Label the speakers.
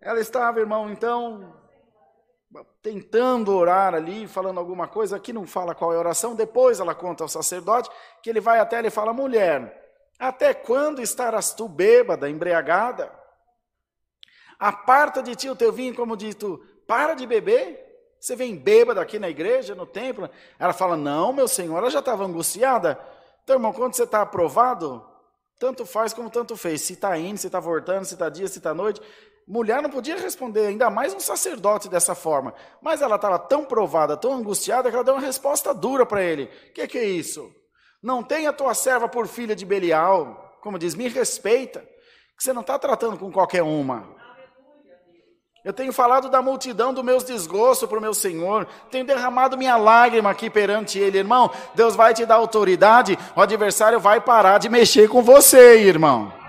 Speaker 1: Ela estava, irmão, então, tentando orar ali, falando alguma coisa, aqui não fala qual é a oração, depois ela conta ao sacerdote, que ele vai até ela e fala, mulher, até quando estarás tu bêbada, embriagada? Aparta de ti o teu vinho, como dito, para de beber. Você vem bêbada aqui na igreja, no templo? Ela fala, não, meu senhor, ela já estava angustiada. Então, irmão, quando você está aprovado, tanto faz como tanto fez. Se está indo, se está voltando, se está dia, se está noite. Mulher não podia responder, ainda mais um sacerdote dessa forma. Mas ela estava tão provada, tão angustiada, que ela deu uma resposta dura para ele. O que, que é isso? Não tenha tua serva por filha de Belial. Como diz, me respeita. Que você não está tratando com qualquer uma. Eu tenho falado da multidão dos meus desgostos para o meu Senhor, tenho derramado minha lágrima aqui perante Ele, irmão. Deus vai te dar autoridade, o adversário vai parar de mexer com você, irmão.